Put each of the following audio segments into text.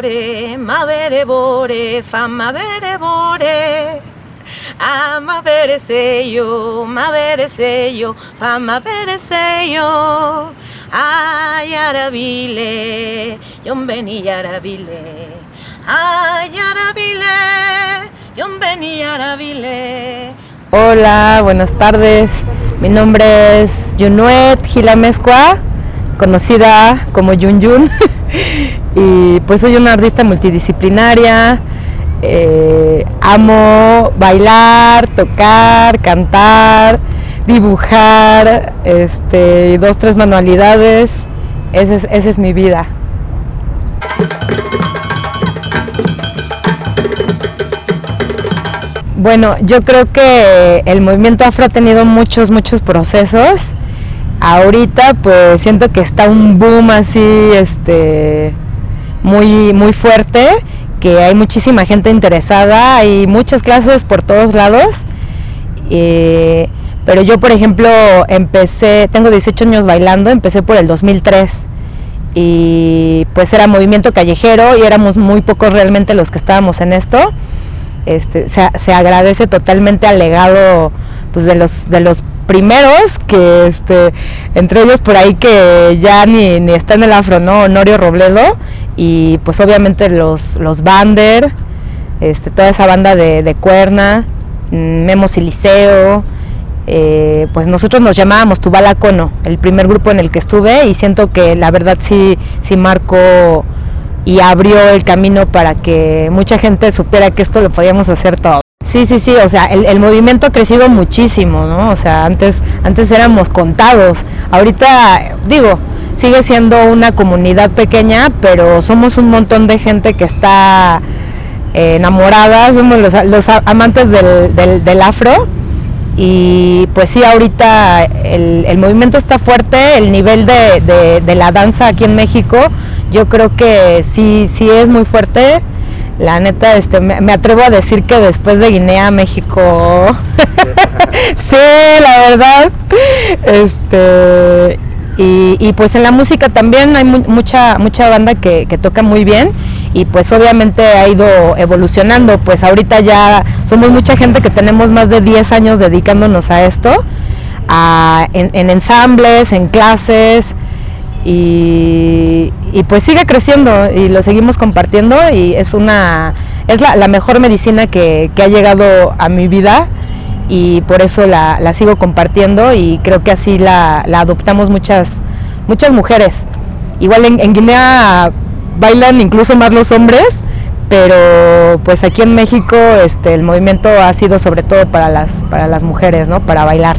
bore, ma bere bore, famma bere bore. Ama bere seyo, ma bere seyo, famma bere seyo. Ay, arabile, yo vení arabile. Ay, arabile, yo vení arabile. Hola, buenas tardes. Mi nombre es Yunuet Gilamescua, conocida como Yun Yun. y pues soy una artista multidisciplinaria. Eh, amo bailar, tocar, cantar, dibujar, este, dos, tres manualidades. Esa es, esa es mi vida. Bueno, yo creo que el movimiento afro ha tenido muchos, muchos procesos. Ahorita pues siento que está un boom así, este, muy, muy fuerte, que hay muchísima gente interesada, hay muchas clases por todos lados. Eh, pero yo, por ejemplo, empecé, tengo 18 años bailando, empecé por el 2003 y pues era movimiento callejero y éramos muy pocos realmente los que estábamos en esto. Este, se, agradece totalmente al legado pues, de, los, de los primeros, que este, entre ellos por ahí que ya ni, ni está en el afro, ¿no? Honorio Robledo y pues obviamente los, los Bander, este, toda esa banda de, Cuerna, mm, Memo Siliceo, eh, pues nosotros nos llamábamos Tubalacono, el primer grupo en el que estuve y siento que la verdad sí, sí marcó y abrió el camino para que mucha gente supiera que esto lo podíamos hacer todo. Sí, sí, sí, o sea, el, movimiento ha crecido muchísimo, ¿no? O sea, antes, antes éramos contados, ahorita, digo, sigue siendo una comunidad pequeña, pero somos un montón de gente que está eh, enamorada, somos los, amantes del, del afro y pues sí, ahorita el, movimiento está fuerte, el nivel de, la danza aquí en México, yo creo que sí, sí es muy fuerte. La neta, este, me, atrevo a decir que después de Guinea, México, sí, la verdad, este, y, pues en la música también hay mucha, mucha banda que, toca muy bien y pues obviamente ha ido evolucionando. Pues ahorita ya somos mucha gente que tenemos más de 10 años dedicándonos a esto, en, ensambles, en clases y, pues sigue creciendo y lo seguimos compartiendo y es una es la, mejor medicina que, ha llegado a mi vida y por eso la, sigo compartiendo y creo que así la, adoptamos muchas, muchas mujeres. Igual en, Guinea bailan incluso más los hombres, pero pues aquí en México este, el movimiento ha sido sobre todo para las, para las mujeres, ¿no? Para bailar.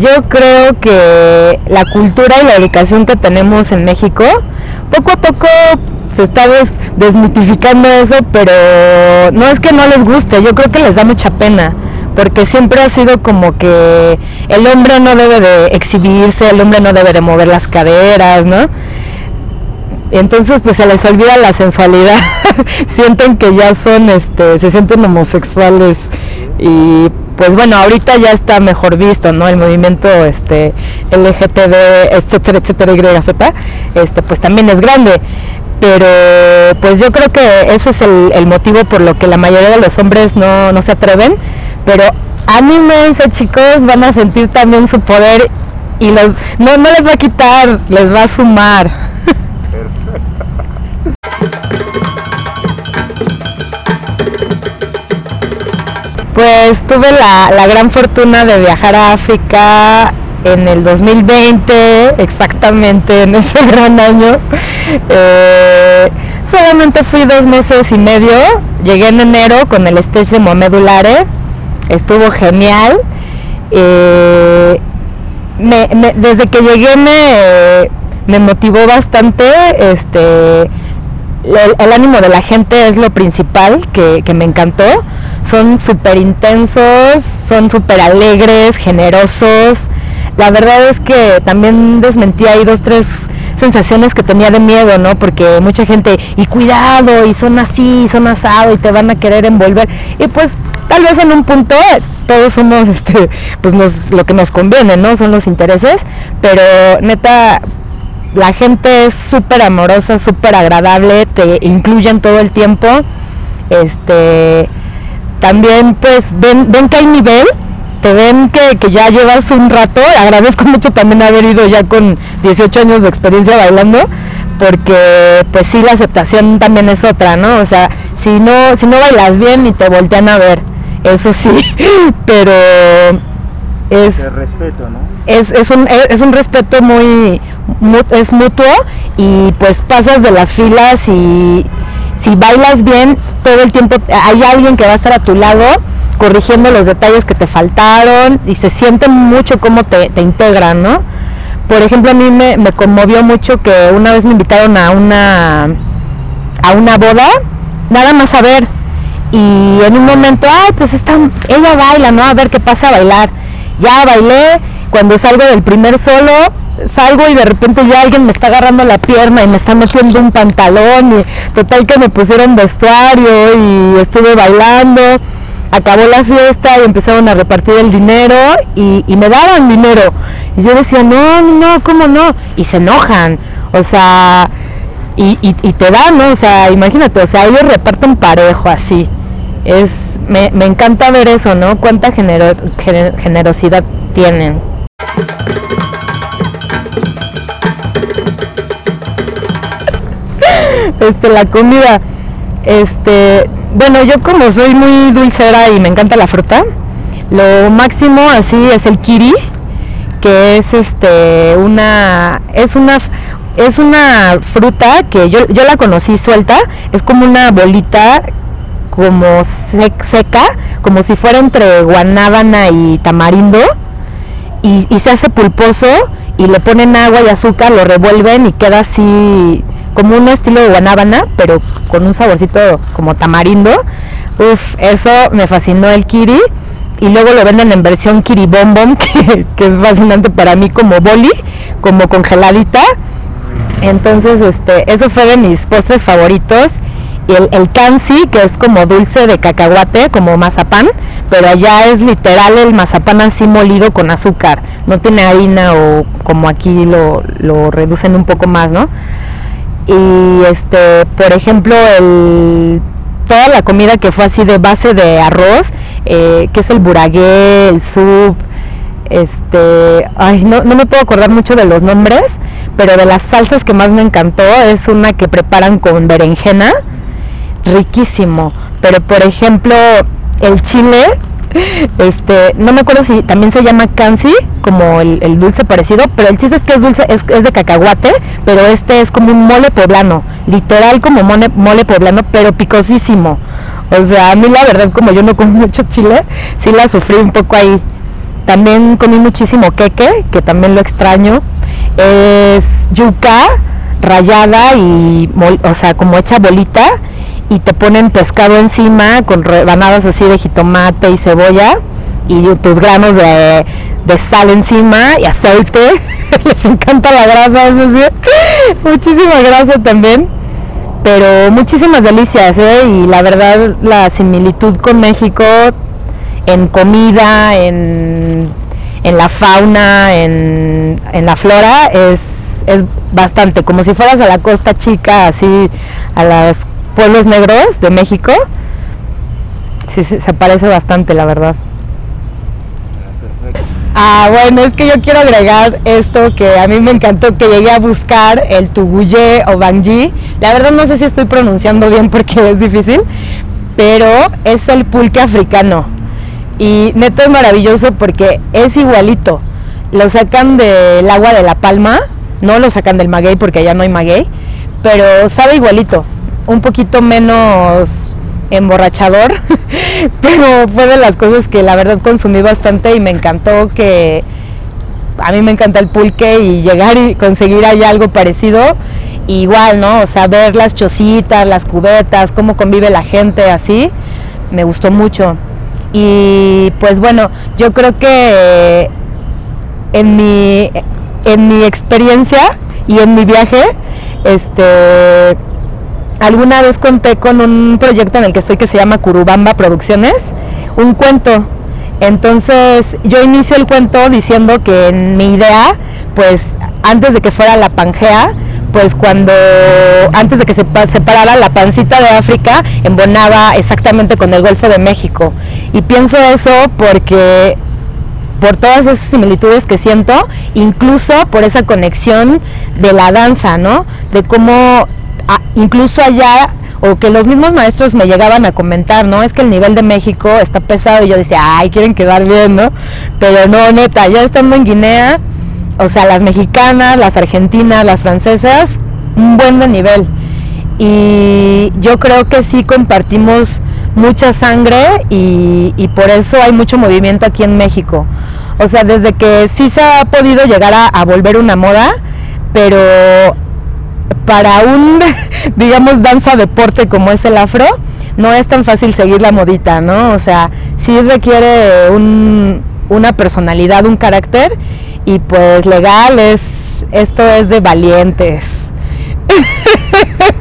Yo creo que la cultura y la educación que tenemos en México, poco a poco se está desmitificando eso, pero no es que no les guste, yo creo que les da mucha pena, porque siempre ha sido como que el hombre no debe de exhibirse, el hombre no debe de mover las caderas, ¿no? Entonces pues se les olvida la sensualidad, sienten que ya son, este, se sienten homosexuales y pues bueno, ahorita ya está mejor visto, ¿no? El movimiento este LGTB, etcétera, etcétera, Y, este, pues también es grande pero pues yo creo que ese es el, motivo por lo que la mayoría de los hombres no, se atreven, pero anímense chicos, van a sentir también su poder y no, no les va a quitar, les va a sumar. Pues tuve la, la gran fortuna de viajar a África en el 2020, exactamente en ese gran año. Eh, solamente fui dos meses y medio, llegué en enero con el stage de Mohamed Ulare, estuvo genial. Eh, desde que llegué me, me motivó bastante, este, el, ánimo de la gente es lo principal que, que me encantó. Son súper intensos, son súper alegres, generosos, la verdad es que también desmentí ahí dos, tres sensaciones que tenía de miedo, ¿no? Porque mucha gente, y cuidado, y son así, y son asado, y te van a querer envolver. Y pues tal vez en un punto todos somos este pues lo que nos conviene no son los intereses pero neta la gente es súper amorosa súper agradable te incluyen todo el tiempo. Este también pues ven ven que hay nivel te ven que, que, ya llevas un rato, agradezco mucho también haber ido ya con 18 años de experiencia bailando, porque pues sí la aceptación también es otra, ¿no? O sea, si no, si no bailas bien ni te voltean a ver, eso sí, pero es respeto, ¿no? Es, es, un, es un respeto muy, es mutuo y pues pasas de las filas y si bailas bien todo el tiempo hay alguien que va a estar a tu lado corrigiendo los detalles que te faltaron y se siente mucho cómo te, te integran, ¿no? Por ejemplo, a mí me, me, conmovió mucho que una vez me invitaron a una, a una boda, nada más a ver, y en un momento, ay, pues está, ella baila, ¿no? A ver qué pasa a bailar. Ya bailé, cuando salgo del primer solo, salgo y de repente ya alguien me está agarrando la pierna y me está metiendo un pantalón y total que me pusieron vestuario y estuve bailando acabó la fiesta y empezaron a repartir el dinero y, me daban dinero. Y yo decía, no, no, ¿cómo no? Y se enojan, o sea, y, te dan, ¿no? O sea, imagínate, o sea, ellos reparten parejo así. Es, me, me encanta ver eso, ¿no? Cuánta generosidad tienen. Este, la comida, este, bueno, yo como soy muy dulcera y me encanta la fruta, lo máximo así es el kiri, que es este una es una es una fruta que yo, yo la conocí suelta, es como una bolita como seca, como si fuera entre guanábana y tamarindo, y, se hace pulposo y le ponen agua y azúcar, lo revuelven y queda así como un estilo de guanábana, pero con un saborcito como tamarindo. Uf, eso me fascinó el kiri. Y luego lo venden en versión kiri bom bom, que, que es fascinante para mí como boli, como congeladita. Entonces, este, eso fue de mis postres favoritos. Y el, el que es como dulce de cacahuate, como mazapán, pero allá es literal el mazapán así molido con azúcar. No tiene harina o como aquí lo, lo reducen un poco más, ¿no? y este por ejemplo el toda la comida que fue así de base de arroz eh, que es el buragué el soup este ay no, no me puedo acordar mucho de los nombres pero de las salsas que más me encantó es una que preparan con berenjena riquísimo pero por ejemplo el chile este, no me acuerdo si también se llama kansi, como el, dulce parecido, pero el chiste es que es dulce, es, de cacahuate, pero este es como un mole poblano, literal como mole, mole poblano, pero picosísimo. O sea, a mí la verdad, como yo no como mucho chile, sí la sufrí un poco ahí. También comí muchísimo queque, que también lo extraño. Es yuca rayada y, o sea, como hecha bolita y te ponen pescado encima con rebanadas así de jitomate y cebolla y tus granos de, sal encima y aceite. Les encanta la grasa, eso sí. Muchísima grasa también. Pero muchísimas delicias, ¿eh? Y la verdad, la similitud con México en comida, en, en la fauna, en, en la flora, es, es bastante. Como si fueras a la costa chica, así, a las pueblos negros de México, sí, se parece bastante, la verdad. Ah, bueno, es que yo quiero agregar esto que a mí me encantó, que llegué a buscar el tuguye o bangui. La verdad no sé si estoy pronunciando bien porque es difícil, pero es el pulque africano. Y neto es maravilloso porque es igualito. Lo sacan del agua de la palma, no lo sacan del maguey porque allá no hay maguey, pero sabe igualito un poquito menos emborrachador, pero fue de las cosas que la verdad consumí bastante y me encantó que a mí me encanta el pulque y llegar y conseguir allá algo parecido, igual, ¿no? O sea, ver las chocitas, las cubetas, cómo convive la gente así, me gustó mucho. Y pues bueno, yo creo que en mi, en mi experiencia y en mi viaje, este Alguna vez conté con un proyecto en el que estoy que se llama Curubamba Producciones, un cuento. Entonces yo inicio el cuento diciendo que en mi idea, pues antes de que fuera la Pangea, pues cuando antes de que se separara la pancita de África embonaba exactamente con el Golfo de México. Y pienso eso porque por todas esas similitudes que siento, incluso por esa conexión de la danza, ¿no? De cómo incluso allá o que los mismos maestros me llegaban a comentar, ¿no? Es que el nivel de México está pesado y yo decía, ay, quieren quedar bien, ¿no? Pero no, neta, ya estando en Guinea, o sea, las mexicanas, las argentinas, las francesas, un buen nivel. Y yo creo que sí compartimos mucha sangre y, por eso hay mucho movimiento aquí en México. O sea, desde que sí se ha podido llegar a volver una moda, pero para un, digamos, danza deporte como es el afro, no es tan fácil seguir la modita, ¿no? O sea, sí requiere un, una personalidad, un carácter y pues legal es, esto es de valientes.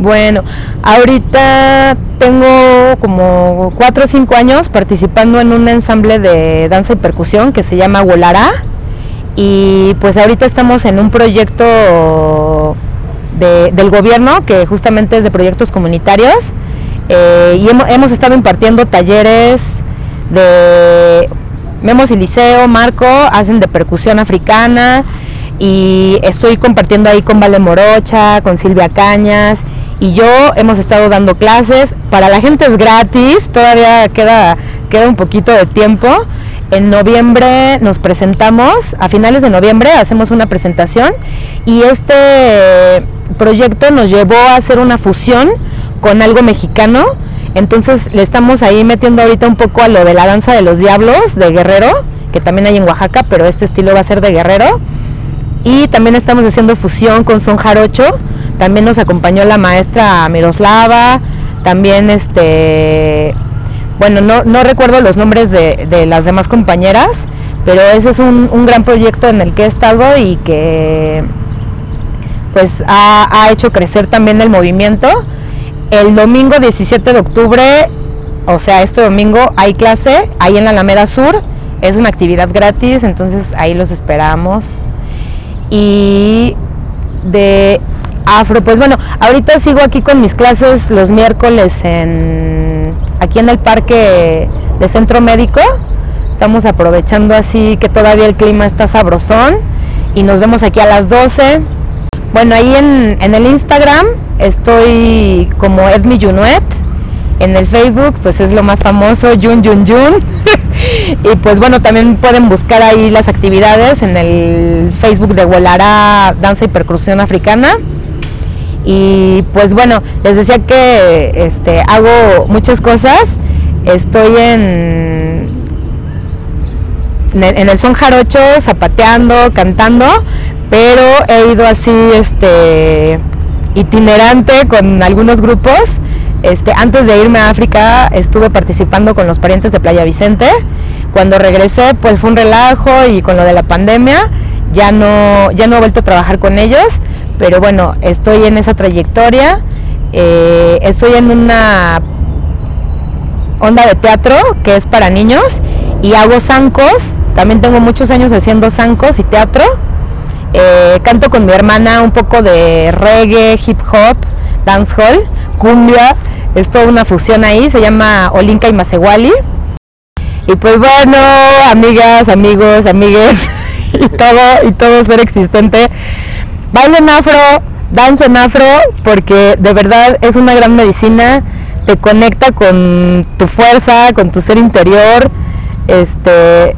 Bueno, ahorita tengo como 4 o 5 años participando en un ensamble de danza y percusión que se llama Wolará. Y pues ahorita estamos en un proyecto del gobierno, que justamente es de proyectos comunitarios, eh, y hemos, estado impartiendo talleres de Memos y Liceo, Marco, hacen de percusión africana, y estoy compartiendo ahí con Vale Morocha, con Silvia Cañas, y yo hemos estado dando clases. Para la gente es gratis, todavía queda, queda un poquito de tiempo. En noviembre nos presentamos, a finales de noviembre hacemos una presentación y este proyecto nos llevó a hacer una fusión con algo mexicano. Entonces le estamos ahí metiendo ahorita un poco a lo de la danza de los diablos de Guerrero, que también hay en Oaxaca, pero este estilo va a ser de Guerrero. Y también estamos haciendo fusión con son jarocho. También nos acompañó la maestra Miroslava. También este bueno, no, no recuerdo los nombres de, de, las demás compañeras, pero ese es un, un gran proyecto en el que he estado y que pues ha, hecho crecer también el movimiento. El domingo 17 de octubre, o sea, este domingo hay clase ahí en la Alameda Sur. Es una actividad gratis, entonces ahí los esperamos. Y de afro, pues bueno, ahorita sigo aquí con mis clases los miércoles en aquí en el parque de Centro Médico. Estamos aprovechando así que todavía el clima está sabrosón y nos vemos aquí a las 12 bueno, ahí en, el Instagram estoy como Edmi Junuet. En el Facebook, pues es lo más famoso, Jun Jun Jun. y pues bueno, también pueden buscar ahí las actividades en el Facebook de Huelara Danza y Percusión Africana. Y pues bueno, les decía que este, hago muchas cosas. Estoy en, en el son jarocho, zapateando, cantando, pero he ido así este itinerante con algunos grupos. Este, antes de irme a África estuve participando con los parientes de Playa Vicente. Cuando regresé pues fue un relajo y con lo de la pandemia ya no, ya no he vuelto a trabajar con ellos, pero bueno, estoy en esa trayectoria. Eh, estoy en una onda de teatro que es para niños y hago zancos. También tengo muchos años haciendo zancos y teatro eh, canto con mi hermana un poco de reggae, hip hop, dancehall, cumbia. Es toda una fusión ahí, se llama Olinka y Masewali. Y pues bueno, amigas, amigos, amigues y todo, y todo ser existente. Bailo en afro, danzo en afro, porque de verdad es una gran medicina, te conecta con tu fuerza, con tu ser interior. Este,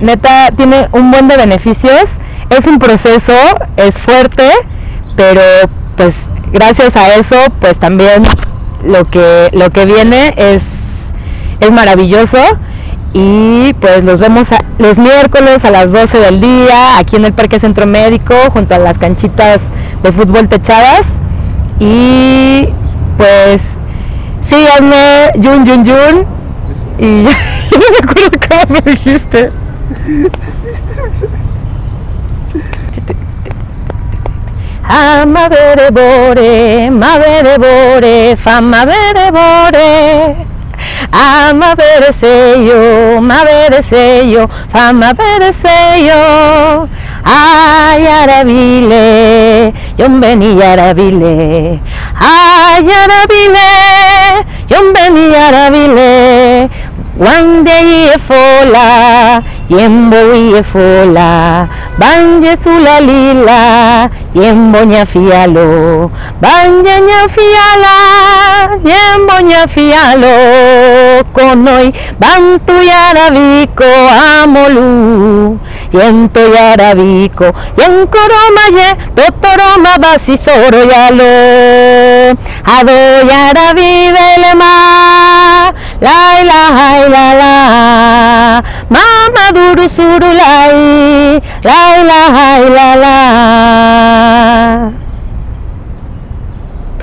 neta, tiene un buen de beneficios es un proceso, es fuerte, pero pues gracias a eso pues también lo que, lo que viene es, es maravilloso y pues los vemos los miércoles a las 12 del día aquí en el Parque Centro Médico junto a las canchitas de fútbol techadas. Y pues síganme Jun Jun Jun. Y no me acuerdo cómo me dijiste. Bere bore, fama bore. Ama seyo, ma seyo, fama seyo. Ay, arabile, yon beni arabile. Ay, arabile, yon beni arabile. Wande ye fola, ye fola, banje sula lila, yembo nya fialo, banje nya fiala, yembo nya fialo, konoi, bantu yarabiko amolu, yento yarabiko, yenkoroma ye, totoroma basi soro yalo, ado yarabibelema, la la la la mama duru suru lai. La la la la